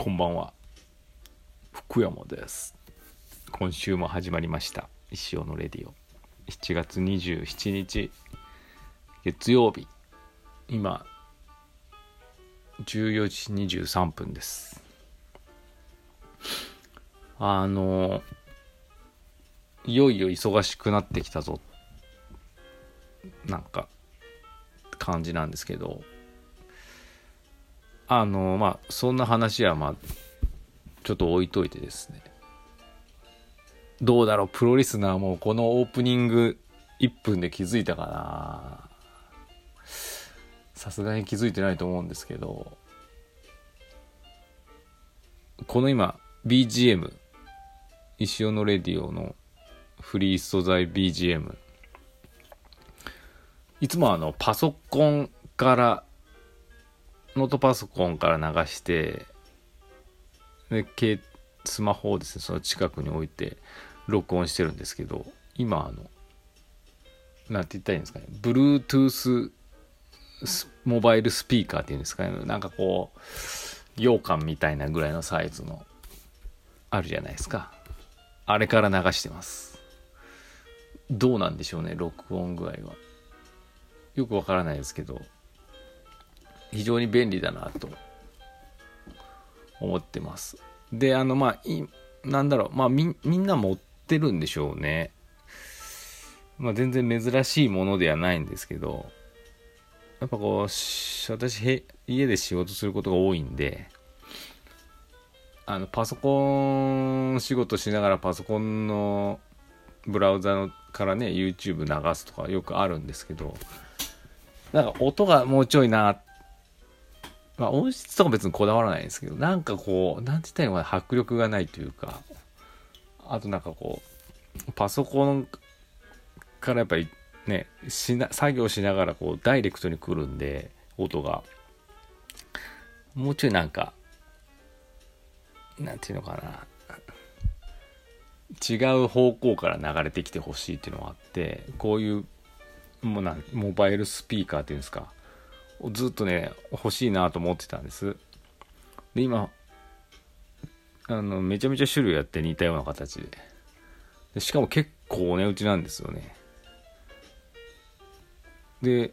こんばんは。福山です。今週も始まりました。石尾のレディオ。7月27日月曜日。今14時23分です。あのいよいよ忙しくなってきたぞ。なんか感じなんですけど。あのまあそんな話はまあちょっと置いといてですね。どうだろうプロリスナーもこのオープニング1分で気づいたかな。さすがに気づいてないと思うんですけど。この今 BGM 石尾のレディオのフリー素材 BGM いつもあのパソコンからノートパソコンから流してでスマホをですねその近くに置いて録音してるんですけど今あのなんて言ったらいいんですかね Bluetooth モバイルスピーカーっていうんですかねなんかこう羊羹みたいなぐらいのサイズのあるじゃないですか。あれから流してます。どうなんでしょうね録音具合は。よくわからないですけど。非常に便利だなと思ってます。であのまあいなんだろう。まあみみんな持ってるんでしょうね。まあ全然珍しいものではないんですけどやっぱこう私家で仕事することが多いんであのパソコン仕事しながらパソコンのブラウザのからね YouTube 流すとかよくあるんですけどなんか音がもうちょいなっまあ音質とか別にこだわらないんですけどなんかこうなんて言ったらいいのかな迫力がないというかあとなんかこうパソコンからやっぱりねしな作業しながらこうダイレクトに来るんで音が。もうちょいなんかなんていうのかな。違う方向から流れてきてほしいっていうのがあってこういうもうなモバイルスピーカーっていうんですかずっとね欲しいなと思ってたんです。で今あのめちゃめちゃ種類あって似たような形で。でしかも結構お値打ちなんですよね。で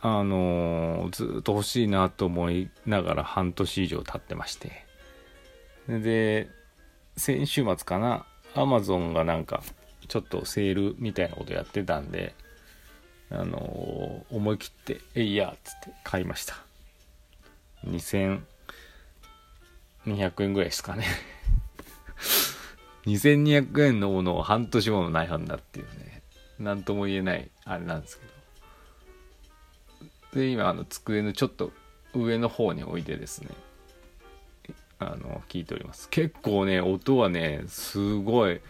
あのー、ずっと欲しいなと思いながら半年以上経ってまして。で先週末かなアマゾンがなんかちょっとセールみたいなことやってたんであの、思い切って「えいや」っつって買いました。2200円ぐらいですかね。2200円のものを半年もの悩んだっていうね。何とも言えないあれなんですけど。で今あの机のちょっと上の方に置いてですねあの聞いております。結構ね音はねすごい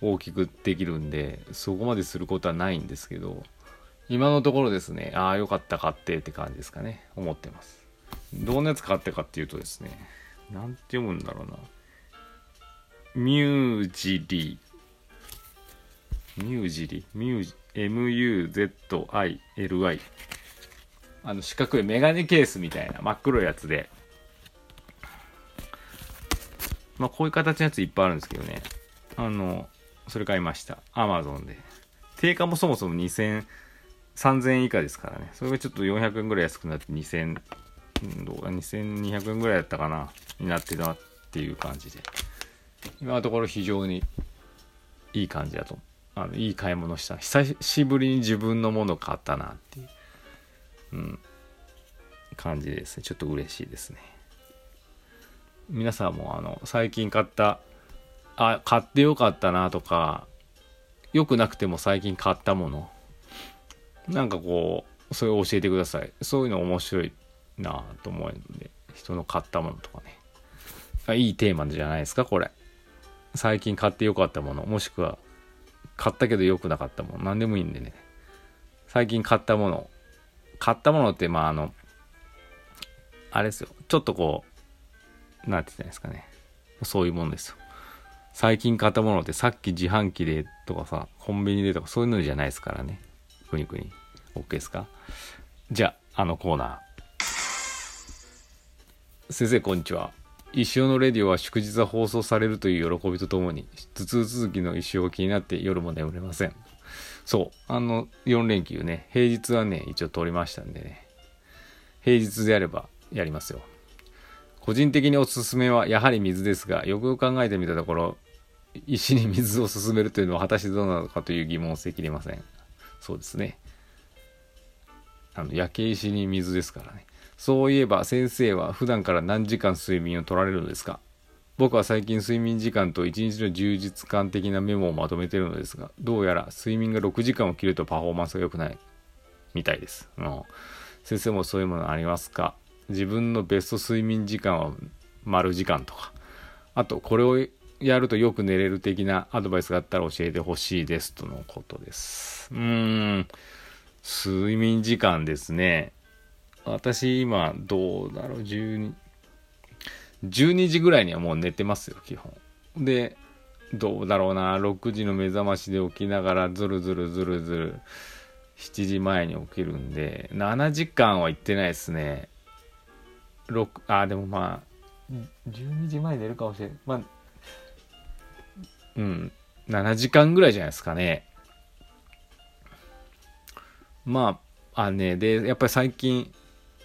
大きくできるんでそこまですることはないんですけど今のところですね。ああよかった買ってって感じですかね。思ってます。どんなやつ買ってかっていうとですねなんて読むんだろうな。ミュージリー。ミュージリミュージ MUZILI あの四角いメガネケースみたいな真っ黒いやつで。まあこういう形のやついっぱいあるんですけどね。あのそれ買いました。アマゾンで。定価もそもそも2000 3000円以下ですからね。それがちょっと400円ぐらい安くなって2000どうだ2200円ぐらいだったかな。になってたっていう感じで。今のところ非常にいい感じだと。あのいい買い物した。久しぶりに自分のもの買ったなっていう、うん、感じですね。ちょっと嬉しいですね。皆さんもあの最近買ったあ買ってよかったなとか良くなくても最近買ったものなんかこうそれを教えてください。そういうの面白いなと思うので人の買ったものとかね。いいテーマじゃないですかこれ。最近買ってよかったもの。もしくは買ったけど良くなかったもの。何でもいいんでね。最近買ったもの。買ったものってまああのあれですよ。ちょっとこう何て言ったんですかね。そういうものですよ。最近買ったものってさっき自販機でとかさコンビニでとかそういうのじゃないですからね。くにくに OK ですか？じゃああのコーナー先生こんにちは石尾のレディオは祝日は放送されるという喜びとともに、頭痛続きの石尾が気になって夜も眠れません。そう。あの、4連休ね、平日はね、一応取りましたんでね。平日であればやりますよ。個人的におすすめはやはり水ですが、よくよく考えてみたところ、石に水を勧めるというのは果たしてどうなのかという疑問を捨てきれません。そうですね。あの、焼け石に水ですからね。そういえば先生は普段から何時間睡眠を取られるのですか？僕は最近睡眠時間と一日の充実感的なメモをまとめてるのですが、どうやら睡眠が6時間を切るとパフォーマンスが良くないみたいです。うん、先生もそういうものありますか？自分のベスト睡眠時間は丸時間とか、あとこれをやるとよく寝れる的なアドバイスがあったら教えてほしいですとのことです。うーん、睡眠時間ですね。私今どうだろう。12 12時ぐらいにはもう寝てますよ基本。でどうだろうな。6時の目覚ましで起きながらズルズルズルズル7時前に起きるんで7時間は行ってないですね。6あでもまあ12時前に寝るかもしれないまあうん7時間ぐらいじゃないですかねまああねでやっぱり最近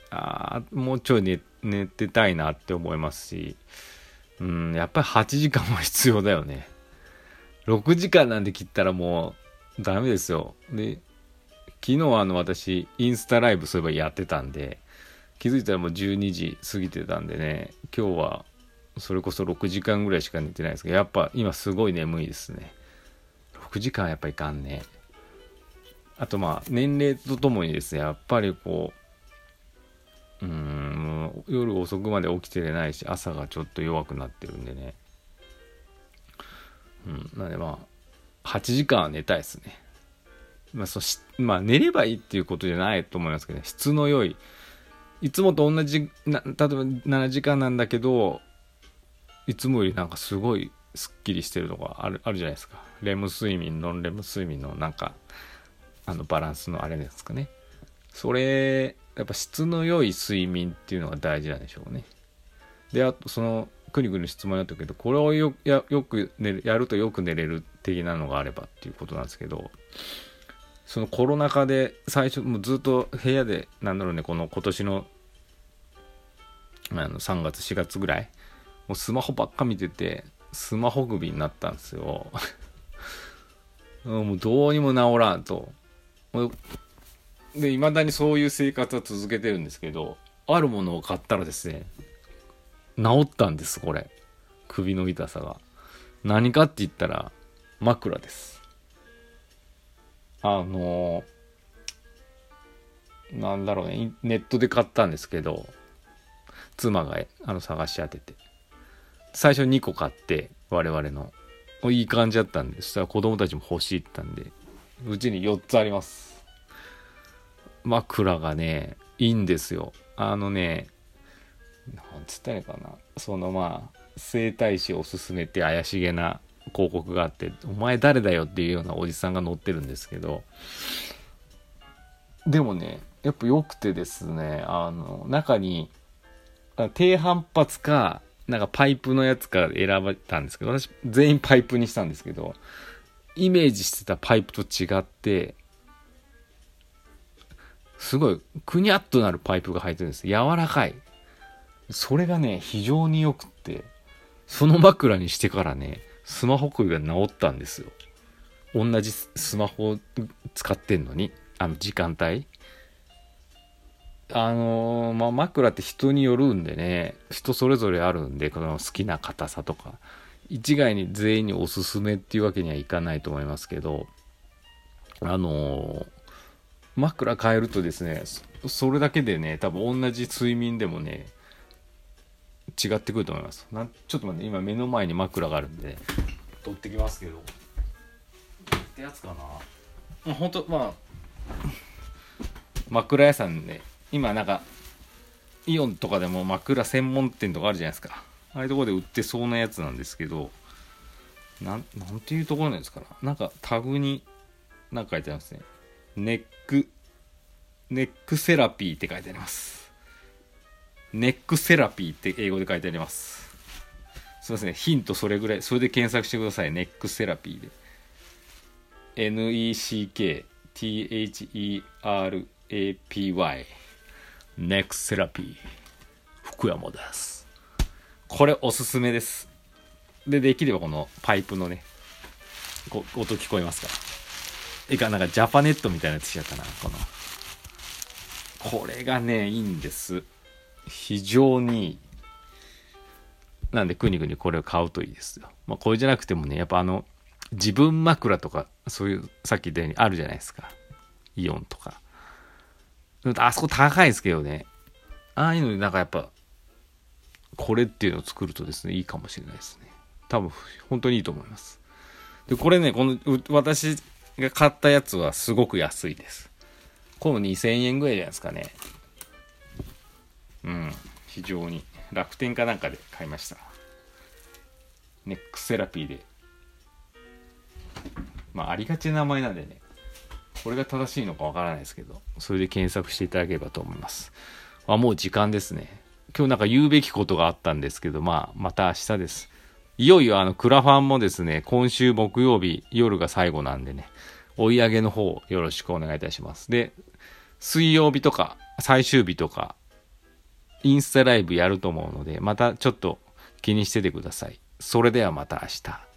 あもうちょい寝寝てたいなって思いますし、うん、やっぱり8時間も必要だよね。6時間なんで切ったらもうダメですよ。で、昨日あの私、インスタライブそういえばやってたんで、気づいたらもう12時過ぎてたんでね、今日はそれこそ6時間ぐらいしか寝てないですけど、やっぱ今すごい眠いですね。6時間やっぱいかんね。あとまあ、年齢とともにですね、やっぱりこう、うん夜遅くまで起きてれないし朝がちょっと弱くなってるんでねうんなんでまあ8時間は寝たいですねまあそしまあ寝ればいいっていうことじゃないと思いますけど、ね、質の良いいつもと同じな例えば7時間なんだけどいつもよりなんかすごいすっきりしてるとかあるあるじゃないですかレム睡眠ノンレム睡眠のなんかあのバランスのあれですかねそれやっぱ質の良い睡眠っていうのが大事なんでしょうね。で、あとその、くにくに質問やったけど、これをよやよく寝、やるとよく寝れる的なのがあればっていうことなんですけど、そのコロナ禍で最初、もうずっと部屋で、なんだろうね、この今年の、あの3月、4月ぐらい、もうスマホばっか見てて、スマホ首になったんですよ。もうどうにも治らんと。で、未だにそういう生活は続けてるんですけど、あるものを買ったらですね、治ったんです、これ。首の痛さが。何かって言ったら、枕です。あのー、なんだろうね、ネットで買ったんですけど、妻があの探し当てて。最初2個買って、我々の。いい感じだったんで、そしたら子供たちも欲しいって言ったんで、うちに4つあります。枕がね、いいんですよ。あのね、なんつったらいいかな。そのまあ、整体師おすすめって怪しげな広告があって、お前誰だよっていうようなおじさんが乗ってるんですけど、でもね、やっぱ良くてですね、あの、中に、低反発か、なんかパイプのやつから選ばれたんですけど、私全員パイプにしたんですけど、イメージしてたパイプと違って、すごい、くにゃっとなるパイプが入ってるんです。柔らかい。それがね、非常に良くって、その枕にしてからね、スマホ首が治ったんですよ。同じスマホ使ってんのに、あの時間帯。あのー、まあ、枕って人によるんでね、人それぞれあるんで、この好きな硬さとか、一概に全員におすすめっていうわけにはいかないと思いますけど、あのー枕変えるとですねそれだけでね多分同じ睡眠でもね違ってくると思います。なちょっと待って今目の前に枕があるんで取ってきますけど。ってやつかな。本当まあ 枕屋さんね今なんかイオンとかでも枕専門店とかあるじゃないですかああいうところで売ってそうなやつなんですけどなんなんていうところなんですかなんかタグに何か書いてありますねネック、ネックセラピーって書いてあります。ネックセラピーって英語で書いてあります。すいません、ヒントそれぐらい。それで検索してください。ネックセラピーで。N-E-C-K-T-H-E-R-A-P-Y。ネクセラピー。福山です。これおすすめです。で、できればこのパイプのね、こ音聞こえますかえか、なんかジャパネットみたいなやつしちゃったな、この。これがね、いいんです。非常にいい。なんで、くにくにこれを買うといいですよ。まあ、これじゃなくてもね、やっぱあの、自分枕とか、そういう、さっき言ったようにあるじゃないですか。イオンとか。あそこ高いですけどね。ああいうので、なんかやっぱ、これっていうのを作るとですね、いいかもしれないですね。多分、本当にいいと思います。で、これね、この、私が買ったやつはすごく安いです。この2000円ぐらいじゃないですかね。うん、非常に。楽天かなんかで買いました。ネックセラピーで。まあ、ありがちな名前なんでね。これが正しいのかわからないですけど、それで検索していただければと思います。あ、もう時間ですね。今日なんか言うべきことがあったんですけど、まあ、また明日です。いよいよあの、クラファンもですね、今週木曜日夜が最後なんでね、追い上げの方よろしくお願いいたします。で、水曜日とか最終日とか、インスタライブやると思うので、またちょっと気にしててください。それではまた明日。